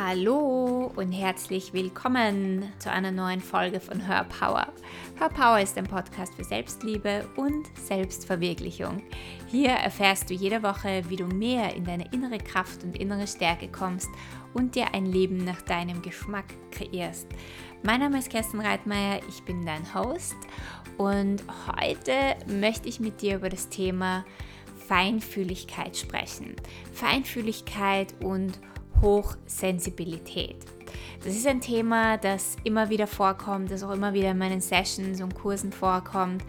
Hallo und herzlich willkommen zu einer neuen Folge von Her Power. Her Power ist ein Podcast für Selbstliebe und Selbstverwirklichung. Hier erfährst du jede Woche, wie du mehr in deine innere Kraft und innere Stärke kommst und dir ein Leben nach deinem Geschmack kreierst. Mein Name ist Kerstin Reitmeier, ich bin dein Host und heute möchte ich mit dir über das Thema Feinfühligkeit sprechen. Feinfühligkeit und Hochsensibilität. Das ist ein Thema, das immer wieder vorkommt, das auch immer wieder in meinen Sessions und Kursen vorkommt.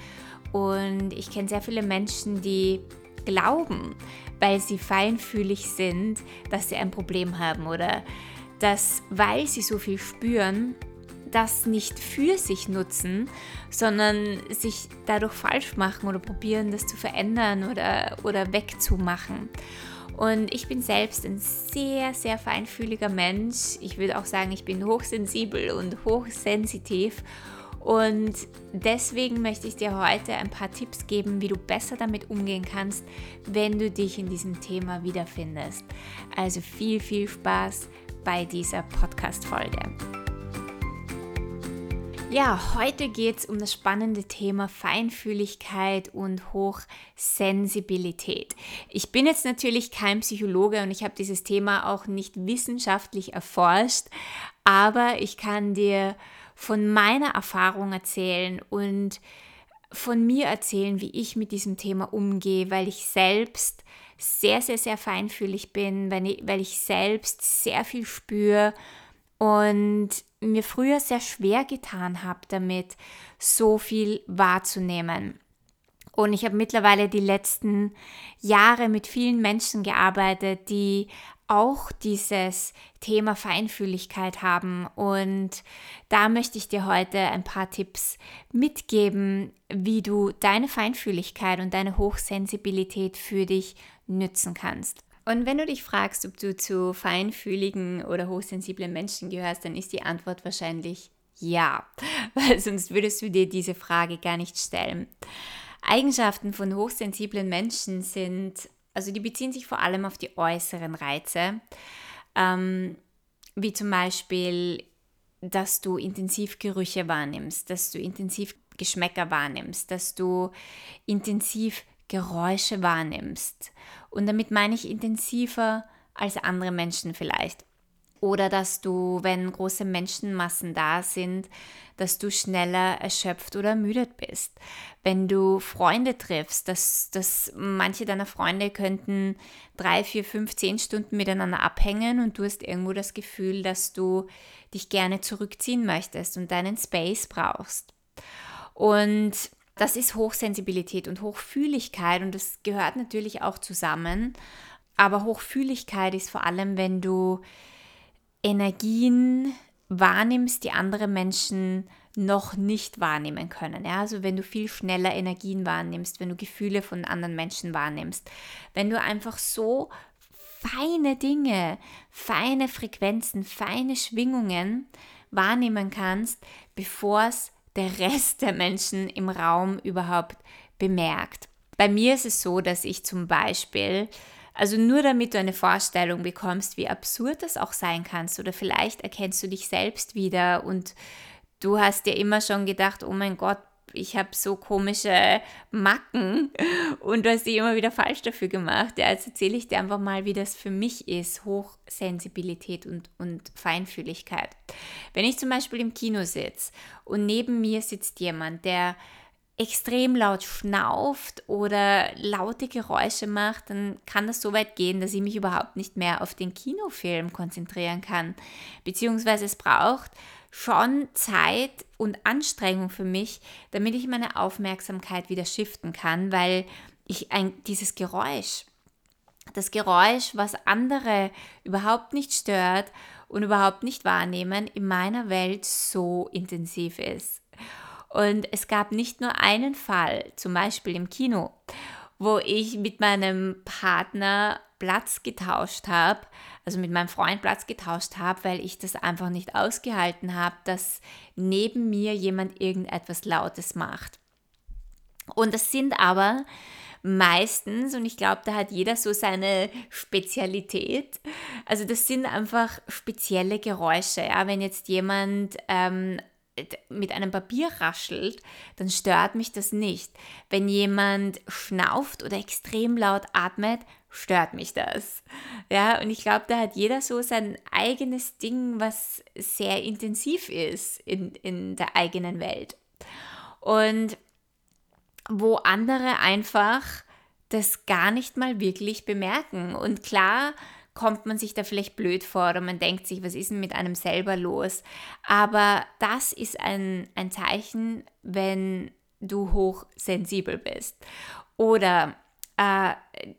Und ich kenne sehr viele Menschen, die glauben, weil sie feinfühlig sind, dass sie ein Problem haben oder dass, weil sie so viel spüren, das nicht für sich nutzen, sondern sich dadurch falsch machen oder probieren, das zu verändern oder, oder wegzumachen. Und ich bin selbst ein sehr, sehr feinfühliger Mensch. Ich würde auch sagen, ich bin hochsensibel und hochsensitiv. Und deswegen möchte ich dir heute ein paar Tipps geben, wie du besser damit umgehen kannst, wenn du dich in diesem Thema wiederfindest. Also viel, viel Spaß bei dieser Podcast-Folge. Ja, heute geht es um das spannende Thema Feinfühligkeit und Hochsensibilität. Ich bin jetzt natürlich kein Psychologe und ich habe dieses Thema auch nicht wissenschaftlich erforscht, aber ich kann dir von meiner Erfahrung erzählen und von mir erzählen, wie ich mit diesem Thema umgehe, weil ich selbst sehr, sehr, sehr feinfühlig bin, weil ich, selbst sehr viel spüre und mir früher sehr schwer getan habe, damit so viel wahrzunehmen. Und ich habe mittlerweile die letzten Jahre mit vielen Menschen gearbeitet, die auch dieses Thema Feinfühligkeit haben. Und da möchte ich dir heute ein paar Tipps mitgeben, wie du deine Feinfühligkeit und deine Hochsensibilität für dich nützen kannst. Und wenn du dich fragst, ob du zu feinfühligen oder hochsensiblen Menschen gehörst, dann ist die Antwort wahrscheinlich ja, weil sonst würdest du dir diese Frage gar nicht stellen. Eigenschaften von hochsensiblen Menschen sind, also die beziehen sich vor allem auf die äußeren Reize, ähm, wie zum Beispiel, dass du intensiv Gerüche wahrnimmst, dass du intensiv Geschmäcker wahrnimmst, dass du intensiv Geräusche wahrnimmst. Und damit meine ich intensiver als andere Menschen vielleicht. Oder dass du, wenn große Menschenmassen da sind, dass du schneller erschöpft oder ermüdet bist. Wenn du Freunde triffst, dass, dass manche deiner Freunde könnten drei, vier, fünf, zehn Stunden miteinander abhängen und du hast irgendwo das Gefühl, dass du dich gerne zurückziehen möchtest und deinen Space brauchst. Und das ist Hochsensibilität und Hochfühligkeit und das gehört natürlich auch zusammen. Aber Hochfühligkeit ist vor allem, wenn du Energien wahrnimmst, die andere Menschen noch nicht wahrnehmen können. Ja? Also wenn du viel schneller Energien wahrnimmst, wenn du Gefühle von anderen Menschen wahrnimmst, wenn du einfach so feine Dinge, feine Frequenzen, feine Schwingungen wahrnehmen kannst, bevor es der Rest der Menschen im Raum überhaupt bemerkt. Bei mir ist es so, dass ich zum Beispiel, also nur damit du eine Vorstellung bekommst, wie absurd das auch sein kannst, oder vielleicht erkennst du dich selbst wieder und du hast dir immer schon gedacht, oh mein Gott, ich habe so komische Macken und du hast dich immer wieder falsch dafür gemacht. Ja, jetzt erzähle ich dir einfach mal, wie das für mich ist, Hochsensibilität und, und Feinfühligkeit. Wenn ich zum Beispiel im Kino sitze und neben mir sitzt jemand, der extrem laut schnauft oder laute Geräusche macht, dann kann das so weit gehen, dass ich mich überhaupt nicht mehr auf den Kinofilm konzentrieren kann. Beziehungsweise es braucht schon Zeit und Anstrengung für mich, damit ich meine Aufmerksamkeit wieder shiften kann, weil ich ein, dieses Geräusch, das Geräusch, was andere überhaupt nicht stört und überhaupt nicht wahrnehmen, in meiner Welt so intensiv ist. Und es gab nicht nur einen Fall, zum Beispiel im Kino, wo ich mit meinem Partner Platz getauscht habe, also mit meinem Freund Platz getauscht habe, weil ich das einfach nicht ausgehalten habe, dass neben mir jemand irgendetwas Lautes macht. Und das sind aber meistens, und ich glaube, da hat jeder so seine Spezialität. Also das sind einfach spezielle Geräusche. Ja? Wenn jetzt jemand ähm, mit einem Papier raschelt, dann stört mich das nicht. Wenn jemand schnauft oder extrem laut atmet, stört mich das. Ja, und ich glaube, da hat jeder so sein eigenes Ding, was sehr intensiv ist in, in der eigenen Welt. Und wo andere einfach das gar nicht mal wirklich bemerken. Und klar, kommt man sich da vielleicht blöd vor oder man denkt sich, was ist denn mit einem selber los? Aber das ist ein, ein Zeichen, wenn du hochsensibel bist. Oder äh,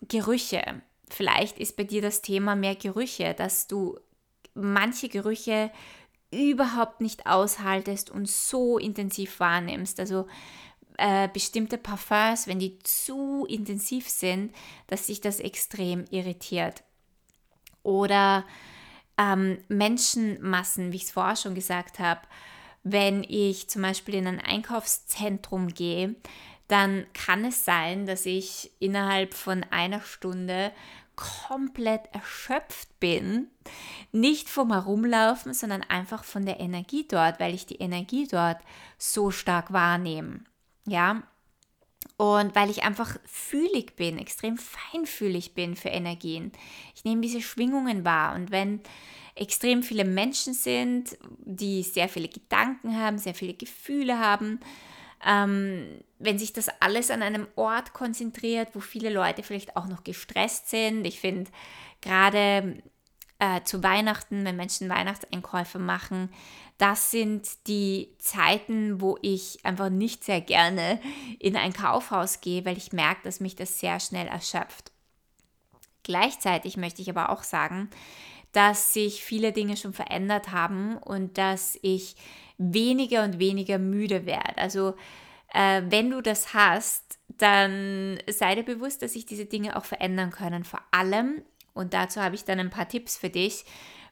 Gerüche. Vielleicht ist bei dir das Thema mehr Gerüche, dass du manche Gerüche überhaupt nicht aushaltest und so intensiv wahrnimmst. Also äh, bestimmte Parfums, wenn die zu intensiv sind, dass sich das extrem irritiert oder ähm, Menschenmassen, wie ich es vorher schon gesagt habe. Wenn ich zum Beispiel in ein Einkaufszentrum gehe, dann kann es sein, dass ich innerhalb von einer Stunde komplett erschöpft bin. Nicht vom Herumlaufen, sondern einfach von der Energie dort, weil ich die Energie dort so stark wahrnehme. Ja, und weil ich einfach fühlig bin, extrem feinfühlig bin für Energien. Ich nehme diese Schwingungen wahr. Und wenn extrem viele Menschen sind, die sehr viele Gedanken haben, sehr viele Gefühle haben, ähm, wenn sich das alles an einem Ort konzentriert, wo viele Leute vielleicht auch noch gestresst sind. Ich finde gerade äh, zu Weihnachten, wenn Menschen Weihnachtseinkäufe machen, das sind die Zeiten, wo ich einfach nicht sehr gerne in ein Kaufhaus gehe, weil ich merke, dass mich das sehr schnell erschöpft. Gleichzeitig möchte ich aber auch sagen, dass sich viele Dinge schon verändert haben und dass ich weniger und weniger müde werde. Also äh, wenn du das hast, dann sei dir bewusst, dass sich diese Dinge auch verändern können. Vor allem, und dazu habe ich dann ein paar Tipps für dich,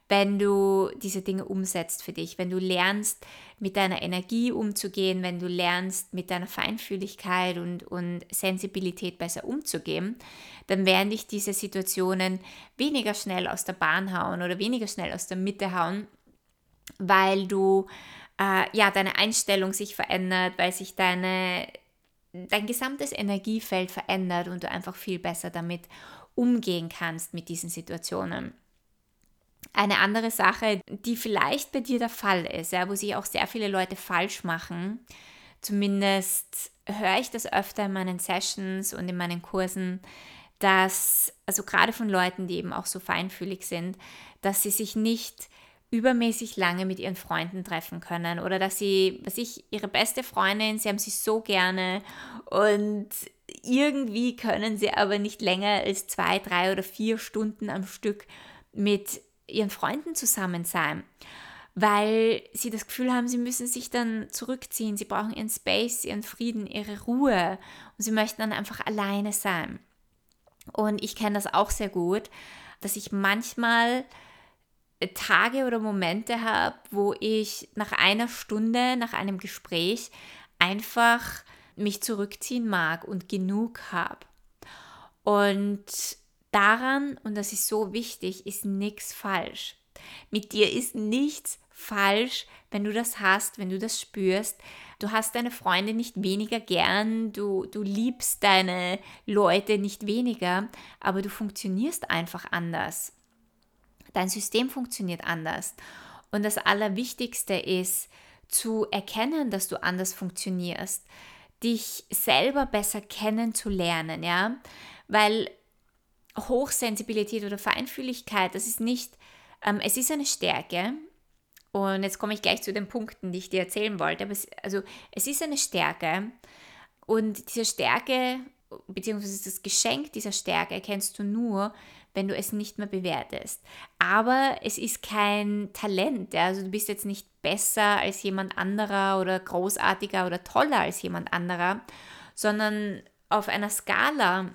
wenn du diese Dinge umsetzt für dich, wenn du lernst, mit deiner Energie umzugehen, wenn du lernst, mit deiner Feinfühligkeit und, und Sensibilität besser umzugehen, dann werden dich diese Situationen weniger schnell aus der Bahn hauen oder weniger schnell aus der Mitte hauen, weil du äh, ja deine Einstellung sich verändert, weil sich deine dein gesamtes Energiefeld verändert und du einfach viel besser damit umgehen kannst mit diesen Situationen. Eine andere Sache, die vielleicht bei dir der Fall ist, ja, wo sich auch sehr viele Leute falsch machen, zumindest höre ich das öfter in meinen Sessions und in meinen Kursen, dass, also gerade von Leuten, die eben auch so feinfühlig sind, dass sie sich nicht übermäßig lange mit ihren Freunden treffen können oder dass sie, was ich, ihre beste Freundin, sie haben sie so gerne und irgendwie können sie aber nicht länger als zwei, drei oder vier Stunden am Stück mit ihren Freunden zusammen sein, weil sie das Gefühl haben, sie müssen sich dann zurückziehen, sie brauchen ihren Space, ihren Frieden, ihre Ruhe und sie möchten dann einfach alleine sein. Und ich kenne das auch sehr gut, dass ich manchmal Tage oder Momente habe, wo ich nach einer Stunde, nach einem Gespräch einfach mich zurückziehen mag und genug habe. Und daran, und das ist so wichtig, ist nichts falsch. Mit dir ist nichts falsch, wenn du das hast, wenn du das spürst. Du hast deine Freunde nicht weniger gern, du, du liebst deine Leute nicht weniger, aber du funktionierst einfach anders. Dein System funktioniert anders. Und das Allerwichtigste ist zu erkennen, dass du anders funktionierst, dich selber besser kennenzulernen, ja, weil Hochsensibilität oder Feinfühligkeit, das ist nicht, ähm, es ist eine Stärke. Und jetzt komme ich gleich zu den Punkten, die ich dir erzählen wollte. Aber es, also, es ist eine Stärke. Und diese Stärke, beziehungsweise das Geschenk dieser Stärke erkennst du nur, wenn du es nicht mehr bewertest. Aber es ist kein Talent. Ja? Also du bist jetzt nicht besser als jemand anderer oder großartiger oder toller als jemand anderer, sondern auf einer Skala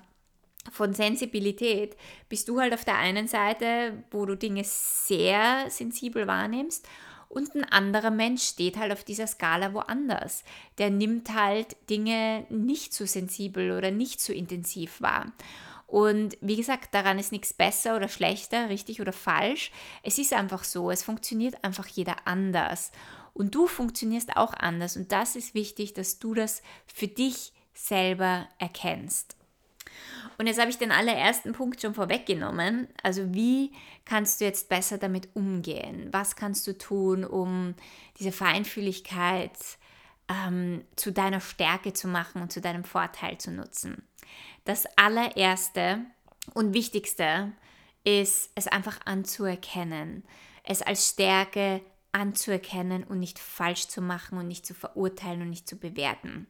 von Sensibilität bist du halt auf der einen Seite, wo du Dinge sehr sensibel wahrnimmst Und ein anderer Mensch steht halt auf dieser Skala woanders. Der nimmt halt Dinge nicht so sensibel oder nicht so intensiv wahr. Und wie gesagt, daran ist nichts besser oder schlechter, richtig oder falsch. Es ist einfach so, es funktioniert einfach jeder anders. Und du funktionierst auch anders. Und das ist wichtig, dass du das für dich selber erkennst. Und jetzt habe ich den allerersten Punkt schon vorweggenommen. Also wie kannst du jetzt besser damit umgehen? Was kannst du tun, um diese Feinfühligkeit ähm, zu deiner Stärke zu machen und zu deinem Vorteil zu nutzen? Das allererste und wichtigste ist, es einfach anzuerkennen, es als Stärke anzuerkennen und nicht falsch zu machen und nicht zu verurteilen und nicht zu bewerten.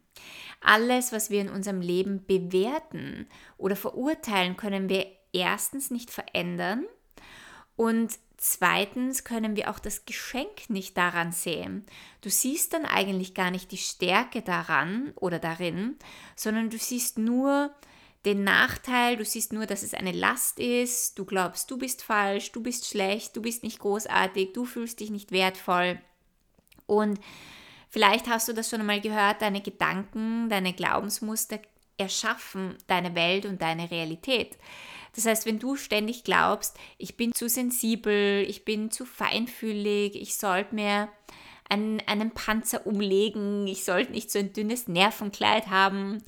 Alles, was wir in unserem Leben bewerten oder verurteilen, können wir erstens nicht verändern und zweitens können wir auch das Geschenk nicht daran sehen. Du siehst dann eigentlich gar nicht die Stärke daran oder darin, sondern du siehst nur den Nachteil, du siehst nur, dass es eine Last ist, du glaubst, du bist falsch, du bist schlecht, du bist nicht großartig, du fühlst dich nicht wertvoll. Und vielleicht hast du das schon einmal gehört, deine Gedanken, deine Glaubensmuster erschaffen deine Welt und deine Realität. Das heißt, wenn du ständig glaubst, ich bin zu sensibel, ich bin zu feinfühlig, ich sollte mir einen, einen Panzer umlegen, ich sollte nicht so ein dünnes Nervenkleid haben,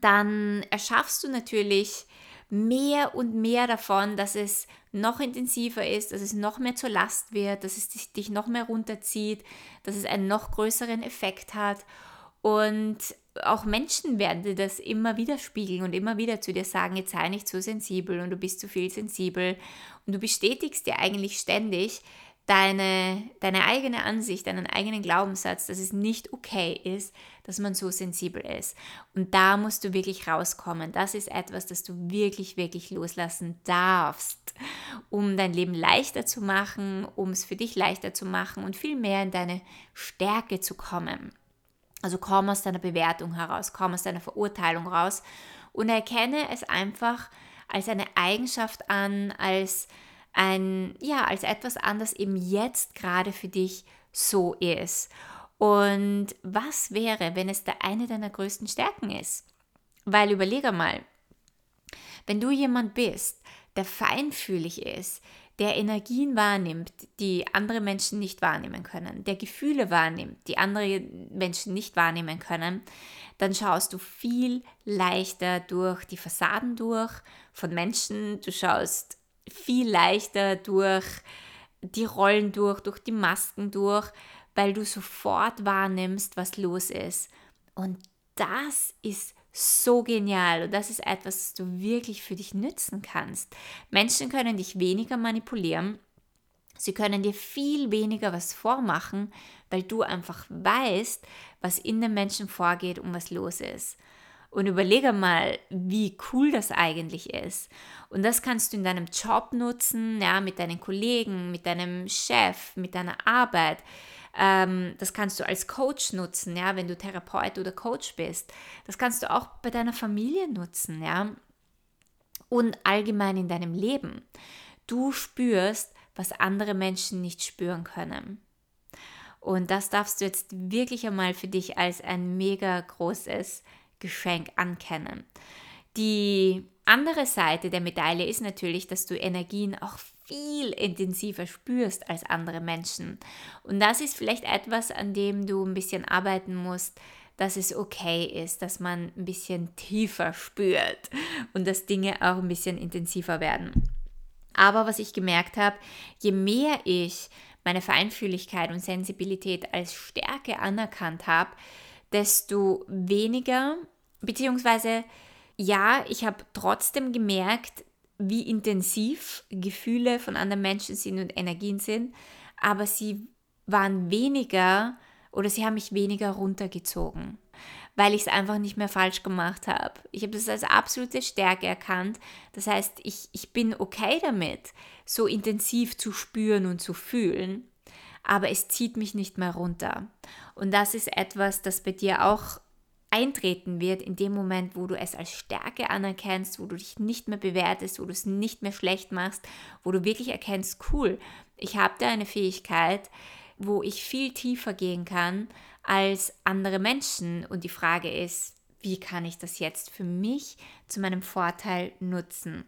dann erschaffst du natürlich mehr und mehr davon, dass es noch intensiver ist, dass es noch mehr zur Last wird, dass es dich noch mehr runterzieht, dass es einen noch größeren Effekt hat. Und auch Menschen werden dir das immer wieder spiegeln und immer wieder zu dir sagen, jetzt sei nicht so sensibel und du bist zu viel sensibel. Und du bestätigst dir eigentlich ständig, deine, deine eigene Ansicht, deinen eigenen Glaubenssatz, dass es nicht okay ist, dass man so sensibel ist. Und da musst du wirklich rauskommen. Das ist etwas, das du wirklich, wirklich loslassen darfst, um dein Leben leichter zu machen, um es für dich leichter zu machen und viel mehr in deine Stärke zu kommen. Also komm aus deiner Bewertung heraus, komm aus deiner Verurteilung raus und erkenne es einfach als eine Eigenschaft an, als ein, ja, als etwas an, das eben jetzt gerade für dich so ist. Und was wäre, wenn es da eine deiner größten Stärken ist? Weil überlege mal, wenn du jemand bist, der feinfühlig ist, der Energien wahrnimmt, die andere Menschen nicht wahrnehmen können, der Gefühle wahrnimmt, die andere Menschen nicht wahrnehmen können, dann schaust du viel leichter durch die Fassaden durch von Menschen, du schaust viel leichter durch die Rollen durch, durch die Masken durch, weil du sofort wahrnimmst, was los ist. Und das ist so genial und das ist etwas, das du wirklich für dich nützen kannst. Menschen können dich weniger manipulieren, sie können dir viel weniger was vormachen, weil du einfach weißt, was in den Menschen vorgeht und was los ist. Und überlege mal, wie cool das eigentlich ist. Und das kannst du in deinem Job nutzen, ja, mit deinen Kollegen, mit deinem Chef, mit deiner Arbeit. Ähm, das kannst du als Coach nutzen, ja, wenn du Therapeut oder Coach bist. Das kannst du auch bei deiner Familie nutzen, ja. Und allgemein in deinem Leben. Du spürst, was andere Menschen nicht spüren können. Und das darfst du jetzt wirklich einmal für dich als ein mega großes Geschenk ankennen. Die andere Seite der Medaille ist natürlich, dass du Energien auch viel intensiver spürst als andere Menschen. Und das ist vielleicht etwas, an dem du ein bisschen arbeiten musst, dass es okay ist, dass man ein bisschen tiefer spürt und dass Dinge auch ein bisschen intensiver werden. Aber was ich gemerkt habe, je mehr ich meine Feinfühligkeit und Sensibilität als Stärke anerkannt habe, desto weniger, beziehungsweise ja, ich habe trotzdem gemerkt, wie intensiv Gefühle von anderen Menschen sind und Energien sind, aber sie waren weniger oder sie haben mich weniger runtergezogen, weil ich es einfach nicht mehr falsch gemacht habe. Ich habe das als absolute Stärke erkannt. Das heißt, ich, ich bin okay damit, so intensiv zu spüren und zu fühlen, aber es zieht mich nicht mehr runter. Und das ist etwas, das bei dir auch eintreten wird in dem Moment, wo du es als Stärke anerkennst, wo du dich nicht mehr bewertest, wo du es nicht mehr schlecht machst, wo du wirklich erkennst, cool, ich habe da eine Fähigkeit, wo ich viel tiefer gehen kann als andere Menschen. Und die Frage ist, wie kann ich das jetzt für mich zu meinem Vorteil nutzen?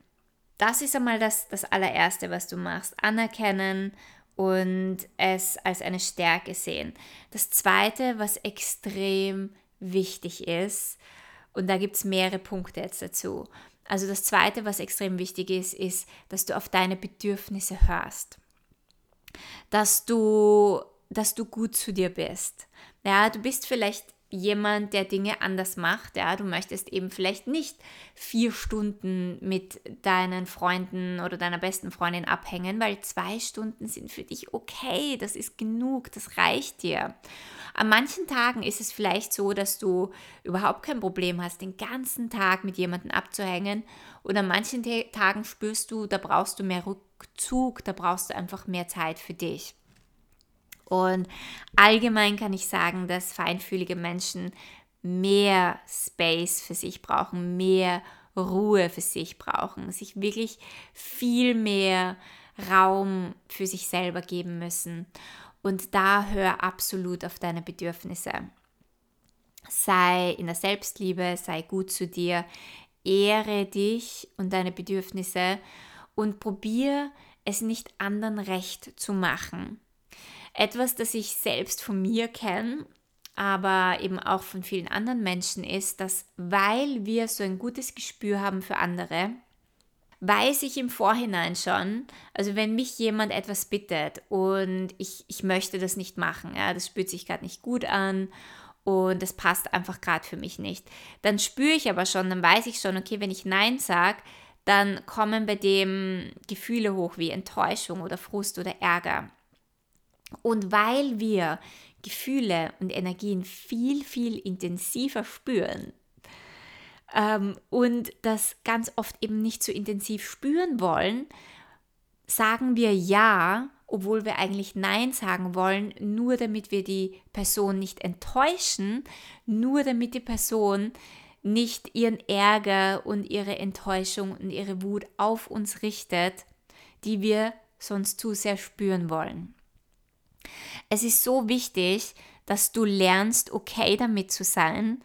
Das ist einmal das, das allererste, was du machst. Anerkennen und es als eine Stärke sehen. Das zweite, was extrem wichtig ist, und da gibt es mehrere Punkte jetzt dazu. Also das zweite, was extrem wichtig ist, ist, dass du auf deine Bedürfnisse hörst. Dass du, dass du gut zu dir bist. Ja, du bist vielleicht jemand, der Dinge anders macht. Ja, du möchtest eben vielleicht nicht vier Stunden mit deinen Freunden oder deiner besten Freundin abhängen, weil zwei Stunden sind für dich okay. Das ist genug, das reicht dir. An manchen Tagen ist es vielleicht so, dass du überhaupt kein Problem hast, den ganzen Tag mit jemandem abzuhängen. Und an manchen Tagen spürst du, da brauchst du mehr Rückzug, da brauchst du einfach mehr Zeit für dich. Und allgemein kann ich sagen, dass feinfühlige Menschen mehr Space für sich brauchen, mehr Ruhe für sich brauchen, sich wirklich viel mehr Raum für sich selber geben müssen. Und da hör absolut auf deine Bedürfnisse. Sei in der Selbstliebe, sei gut zu dir, ehre dich und deine Bedürfnisse und probier es nicht anderen recht zu machen. Etwas, das ich selbst von mir kenne, aber eben auch von vielen anderen Menschen ist, dass weil wir so ein gutes Gespür haben für andere, weiß ich im Vorhinein schon, also wenn mich jemand etwas bittet und ich, ich möchte das nicht machen, ja, das spürt sich gerade nicht gut an und das passt einfach gerade für mich nicht, dann spüre ich aber schon, dann weiß ich schon, okay, wenn ich Nein sage, dann kommen bei dem Gefühle hoch wie Enttäuschung oder Frust oder Ärger. Und weil wir Gefühle und Energien viel, viel intensiver spüren ähm, und das ganz oft eben nicht so intensiv spüren wollen, sagen wir Ja, obwohl wir eigentlich Nein sagen wollen, nur damit wir die Person nicht enttäuschen, nur damit die Person nicht ihren Ärger und ihre Enttäuschung und ihre Wut auf uns richtet, die wir sonst zu sehr spüren wollen. Es ist so wichtig, dass du lernst, okay damit zu sein,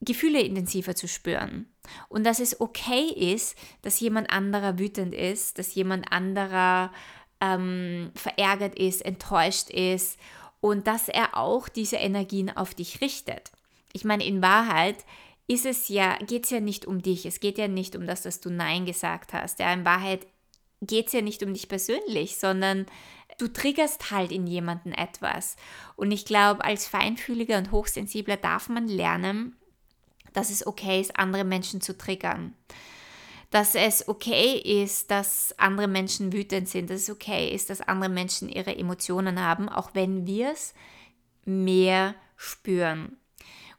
Gefühle intensiver zu spüren. Und dass es okay ist, dass jemand anderer wütend ist, dass jemand anderer ähm, verärgert ist, enttäuscht ist und dass er auch diese Energien auf dich richtet. Ich meine, in Wahrheit ist es ja, geht es ja nicht um dich. Es geht ja nicht um das, dass du Nein gesagt hast. Ja, in Wahrheit geht es ja nicht um dich persönlich, sondern du triggerst halt in jemanden etwas. Und ich glaube, als Feinfühliger und Hochsensibler darf man lernen, dass es okay ist, andere Menschen zu triggern. Dass es okay ist, dass andere Menschen wütend sind, dass es okay ist, dass andere Menschen ihre Emotionen haben, auch wenn wir es mehr spüren.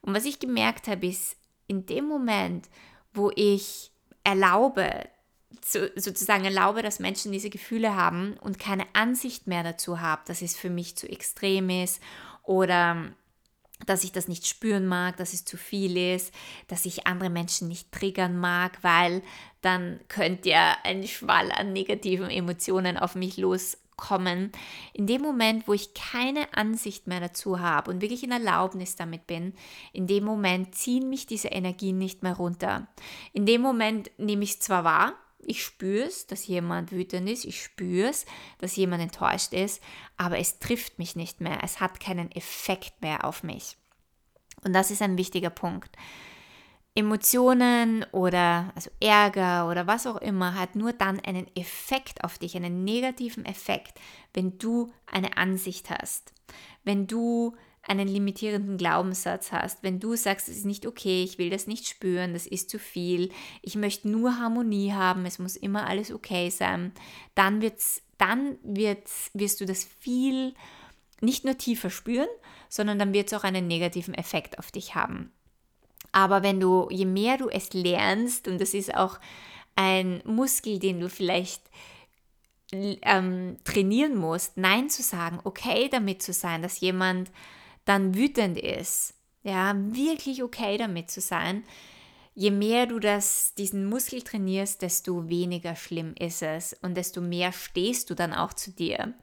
Und was ich gemerkt habe, ist, in dem Moment, wo ich erlaube, so, sozusagen erlaube, dass Menschen diese Gefühle haben und keine Ansicht mehr dazu habe, dass es für mich zu extrem ist oder dass ich das nicht spüren mag, dass es zu viel ist, dass ich andere Menschen nicht triggern mag, weil dann könnte ja ein Schwall an negativen Emotionen auf mich loskommen. In dem Moment, wo ich keine Ansicht mehr dazu habe und wirklich in Erlaubnis damit bin, in dem Moment ziehen mich diese Energien nicht mehr runter. In dem Moment nehme ich es zwar wahr, ich spüre es, dass jemand wütend ist, ich spüre es, dass jemand enttäuscht ist, aber es trifft mich nicht mehr, es hat keinen Effekt mehr auf mich. Und das ist ein wichtiger Punkt. Emotionen oder also Ärger oder was auch immer hat nur dann einen Effekt auf dich, einen negativen Effekt, wenn du eine Ansicht hast, wenn du einen limitierenden Glaubenssatz hast, wenn du sagst, es ist nicht okay, ich will das nicht spüren, das ist zu viel, ich möchte nur Harmonie haben, es muss immer alles okay sein, dann, wird's, dann wird's, wirst du das viel nicht nur tiefer spüren, sondern dann wird es auch einen negativen Effekt auf dich haben. Aber wenn du, je mehr du es lernst, und das ist auch ein Muskel, den du vielleicht ähm, trainieren musst, Nein zu sagen, okay damit zu sein, dass jemand dann wütend ist, ja, wirklich okay damit zu sein, je mehr du das, diesen Muskel trainierst, desto weniger schlimm ist es und desto mehr stehst du dann auch zu dir,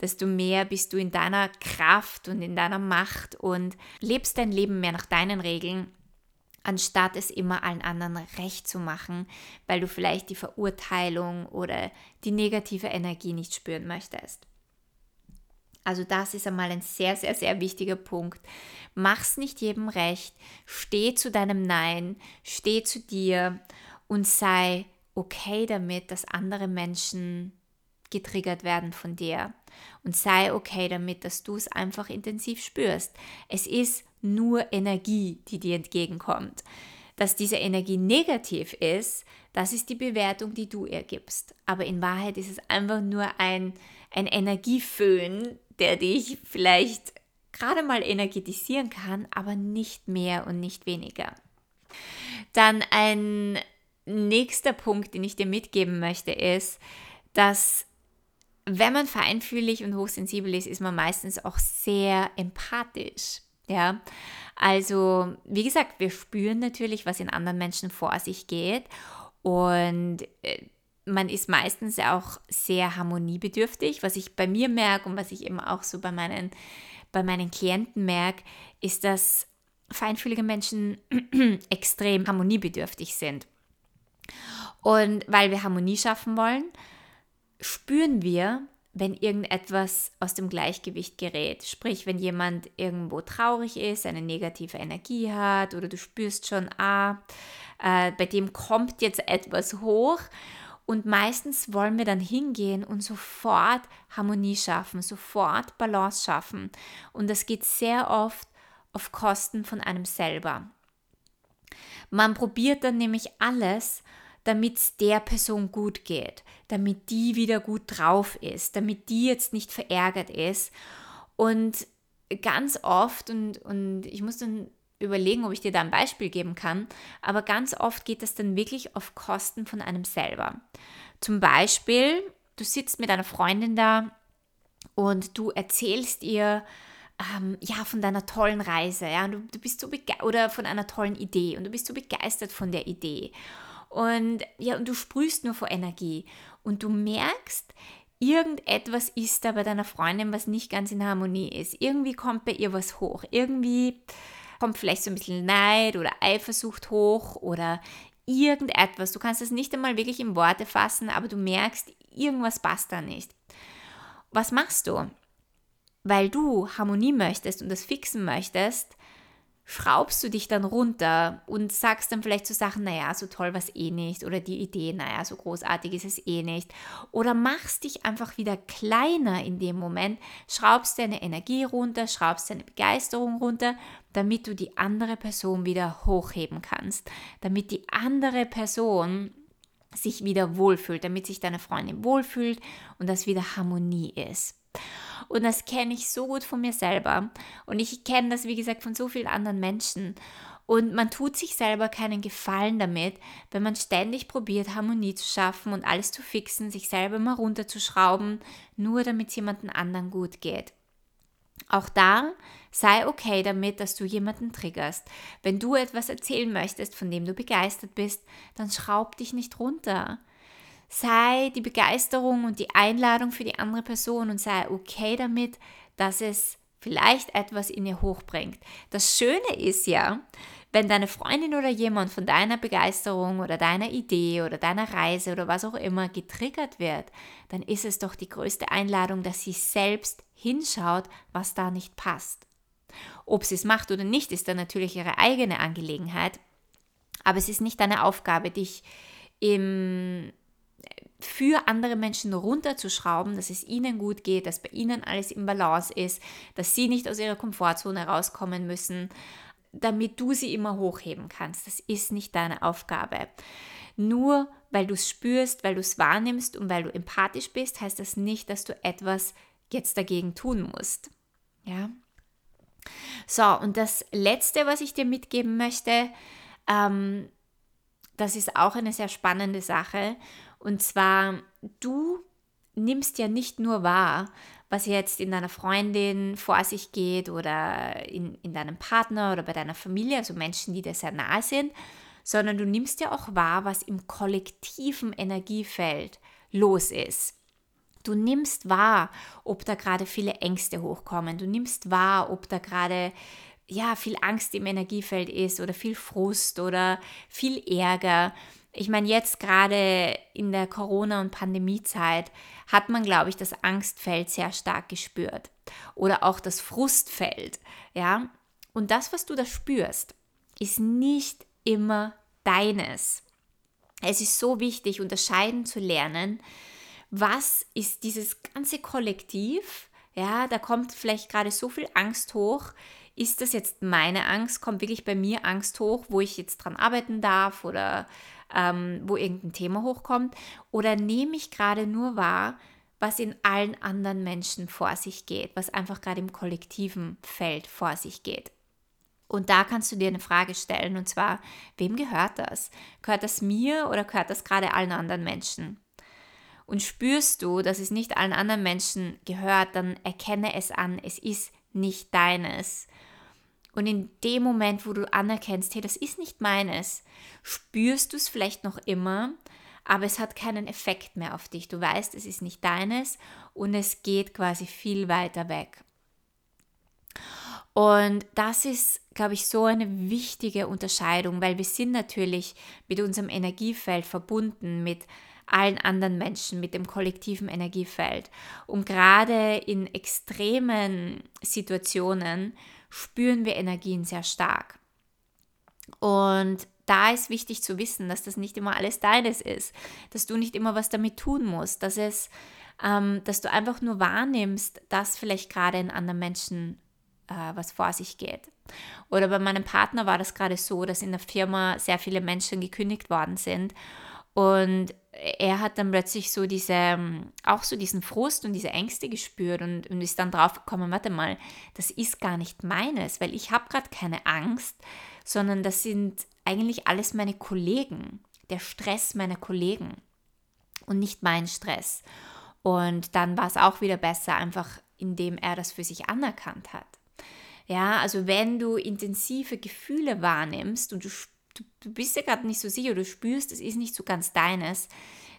desto mehr bist du in deiner Kraft und in deiner Macht und lebst dein Leben mehr nach deinen Regeln anstatt es immer allen anderen recht zu machen, weil du vielleicht die Verurteilung oder die negative Energie nicht spüren möchtest. Also das ist einmal ein sehr, sehr, sehr wichtiger Punkt. Mach's nicht jedem recht, steh zu deinem Nein, steh zu dir und sei okay damit, dass andere Menschen getriggert werden von dir. Und sei okay damit, dass du es einfach intensiv spürst. Es ist nur Energie, die dir entgegenkommt. Dass diese Energie negativ ist, das ist die Bewertung, die du ihr gibst. Aber in Wahrheit ist es einfach nur ein, ein Energieföhn, der dich vielleicht gerade mal energetisieren kann, aber nicht mehr und nicht weniger. Dann ein nächster Punkt, den ich dir mitgeben möchte, ist, dass wenn man feinfühlig und hochsensibel ist, ist man meistens auch sehr empathisch. Ja, also wie gesagt, wir spüren natürlich, was in anderen Menschen vor sich geht und äh, man ist meistens auch sehr harmoniebedürftig. Was ich bei mir merke und was ich eben auch so bei meinen, bei meinen Klienten merke, ist, dass feinfühlige Menschen extrem harmoniebedürftig sind. Und weil wir Harmonie schaffen wollen, spüren wir, wenn irgendetwas aus dem Gleichgewicht gerät. Sprich, wenn jemand irgendwo traurig ist, eine negative Energie hat oder du spürst schon, ah, äh, bei dem kommt jetzt etwas hoch. Und meistens wollen wir dann hingehen und sofort Harmonie schaffen, sofort Balance schaffen. Und das geht sehr oft auf Kosten von einem selber. Man probiert dann nämlich alles, damit es der Person gut geht, damit die wieder gut drauf ist, damit die jetzt nicht verärgert ist. Und ganz oft, und, und ich muss dann überlegen, ob ich dir da ein Beispiel geben kann, aber ganz oft geht das dann wirklich auf Kosten von einem selber. Zum Beispiel, du sitzt mit einer Freundin da und du erzählst ihr, ähm, ja, von deiner tollen Reise, ja, du, du bist so oder von einer tollen Idee und du bist so begeistert von der Idee. Und ja, und du sprühst nur vor Energie. Und du merkst, irgendetwas ist da bei deiner Freundin, was nicht ganz in Harmonie ist. Irgendwie kommt bei ihr was hoch. Irgendwie kommt vielleicht so ein bisschen Neid oder Eifersucht hoch oder irgendetwas. Du kannst das nicht einmal wirklich in Worte fassen, aber du merkst, irgendwas passt da nicht. Was machst du? Weil du Harmonie möchtest und das fixen möchtest, schraubst du dich dann runter und sagst dann vielleicht so Sachen, naja, so toll war es eh nicht oder die Idee, naja, so großartig ist es eh nicht. Oder machst dich einfach wieder kleiner in dem Moment, schraubst deine Energie runter, schraubst deine Begeisterung runter, damit du die andere Person wieder hochheben kannst, damit die andere Person sich wieder wohlfühlt, damit sich deine Freundin wohlfühlt und das wieder Harmonie ist. Und das kenne ich so gut von mir selber. Und ich kenne das, wie gesagt, von so vielen anderen Menschen. Und man tut sich selber keinen Gefallen damit, wenn man ständig probiert, Harmonie zu schaffen und alles zu fixen, sich selber mal runterzuschrauben, nur damit es jemandem anderen gut geht. Auch da sei okay damit, dass du jemanden triggerst. Wenn du etwas erzählen möchtest, von dem du begeistert bist, dann schraub dich nicht runter sei die Begeisterung und die Einladung für die andere Person und sei okay damit, dass es vielleicht etwas in ihr hochbringt. Das Schöne ist ja, wenn deine Freundin oder jemand von deiner Begeisterung oder deiner Idee oder deiner Reise oder was auch immer getriggert wird, dann ist es doch die größte Einladung, dass sie selbst hinschaut, was da nicht passt. Ob sie es macht oder nicht, ist dann natürlich ihre eigene Angelegenheit. Aber es ist nicht deine Aufgabe, dich im für andere Menschen runterzuschrauben, dass es ihnen gut geht, dass bei ihnen alles im Balance ist, dass sie nicht aus ihrer Komfortzone rauskommen müssen, damit du sie immer hochheben kannst. Das ist nicht deine Aufgabe. Nur weil du es spürst, weil du es wahrnimmst und weil du empathisch bist, heißt das nicht, dass du etwas jetzt dagegen tun musst. Ja. So, und das Letzte, was ich dir mitgeben möchte, ähm, das ist auch eine sehr spannende Sache. Und zwar, du nimmst ja nicht nur wahr, was jetzt in deiner Freundin vor sich geht oder in, in deinem Partner oder bei deiner Familie, also Menschen, die dir sehr nahe sind, sondern du nimmst ja auch wahr, was im kollektiven Energiefeld los ist. Du nimmst wahr, ob da gerade viele Ängste hochkommen. Du nimmst wahr, ob da gerade ja viel Angst im Energiefeld ist oder viel Frust oder viel Ärger. Ich meine, jetzt gerade in der Corona- und Pandemiezeit hat man, glaube ich, das Angstfeld sehr stark gespürt oder auch das Frustfeld, ja. Und das, was du da spürst, ist nicht immer deines. Es ist so wichtig, unterscheiden zu lernen, was ist dieses ganze Kollektiv? Ja, da kommt vielleicht gerade so viel Angst hoch. Ist das jetzt meine Angst? Kommt wirklich bei mir Angst hoch, wo ich jetzt dran arbeiten darf oder ähm, wo irgendein Thema hochkommt? Oder nehme ich gerade nur wahr, was in allen anderen Menschen vor sich geht, was einfach gerade im kollektiven Feld vor sich geht? Und da kannst du dir eine Frage stellen, und zwar, wem gehört das? Gehört das mir oder gehört das gerade allen anderen Menschen? Und spürst du, dass es nicht allen anderen Menschen gehört, dann erkenne es an, es ist nicht deines. Und in dem Moment, wo du anerkennst, hey, das ist nicht meines, spürst du es vielleicht noch immer, aber es hat keinen Effekt mehr auf dich. Du weißt, es ist nicht deines und es geht quasi viel weiter weg. Und das ist, glaube ich, so eine wichtige Unterscheidung, weil wir sind natürlich mit unserem Energiefeld verbunden, mit allen anderen Menschen, mit dem kollektiven Energiefeld. Und gerade in extremen Situationen spüren wir Energien sehr stark. Und da ist wichtig zu wissen, dass das nicht immer alles deines ist, dass du nicht immer was damit tun musst, dass es, ähm, dass du einfach nur wahrnimmst, dass vielleicht gerade in anderen Menschen äh, was vor sich geht. Oder bei meinem Partner war das gerade so, dass in der Firma sehr viele Menschen gekündigt worden sind und er hat dann plötzlich so diese, ähm, auch so diesen Frust und diese Ängste gespürt und, und ist dann drauf gekommen, warte mal, das ist gar nicht meines, weil ich habe gerade keine Angst, sondern das sind eigentlich alles meine Kollegen, der Stress meiner Kollegen und nicht mein Stress. Und dann war es auch wieder besser, einfach indem er das für sich anerkannt hat. Ja, also wenn du intensive Gefühle wahrnimmst und du spürst, du, du bist ja gerade nicht so sicher, du spürst, es ist nicht so ganz deines,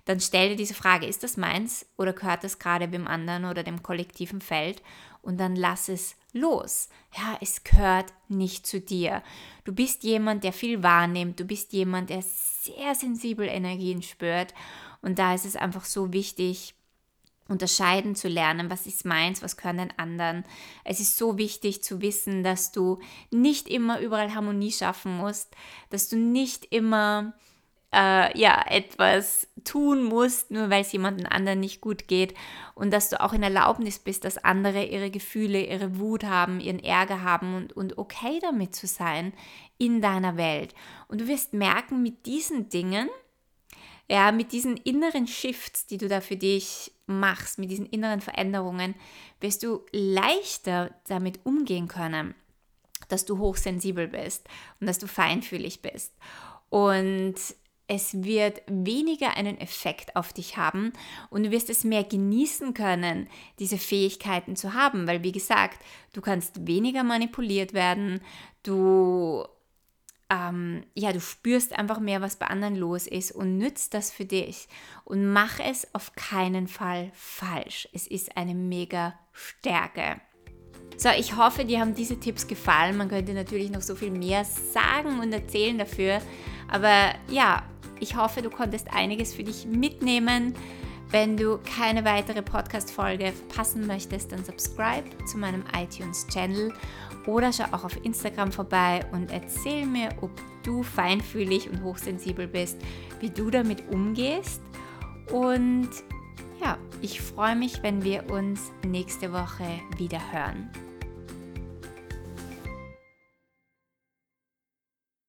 dann stell dir diese Frage, ist das meins oder gehört das gerade dem anderen oder dem kollektiven Feld? Und dann lass es los. Ja, es gehört nicht zu dir. Du bist jemand, der viel wahrnimmt, du bist jemand, der sehr sensibel Energien spürt. Und da ist es einfach so wichtig, unterscheiden zu lernen, was ist meins, was können den anderen. Es ist so wichtig zu wissen, dass du nicht immer überall Harmonie schaffen musst, dass du nicht immer äh, ja, etwas tun musst, nur weil es jemandem anderen nicht gut geht und dass du auch in Erlaubnis bist, dass andere ihre Gefühle, ihre Wut haben, ihren Ärger haben und, und okay damit zu sein in deiner Welt. Und du wirst merken, mit diesen Dingen, ja, mit diesen inneren Shifts, die du da für dich machst, mit diesen inneren Veränderungen, wirst du leichter damit umgehen können, dass du hochsensibel bist und dass du feinfühlig bist. Und es wird weniger einen Effekt auf dich haben und du wirst es mehr genießen können, diese Fähigkeiten zu haben, weil wie gesagt, du kannst weniger manipuliert werden, du ähm, ja, du spürst einfach mehr, was bei anderen los ist und nützt das für dich und mach es auf keinen Fall falsch. Es ist eine mega Stärke. So, ich hoffe, dir haben diese Tipps gefallen. Man könnte natürlich noch so viel mehr sagen und erzählen dafür. Aber ja, ich hoffe, du konntest einiges für dich mitnehmen. Wenn du keine weitere Podcast-Folge verpassen möchtest, dann subscribe zu meinem iTunes-Channel oder schau auch auf Instagram vorbei und erzähl mir, ob du feinfühlig und hochsensibel bist, wie du damit umgehst. Und ja, ich freue mich, wenn wir uns nächste Woche wieder hören.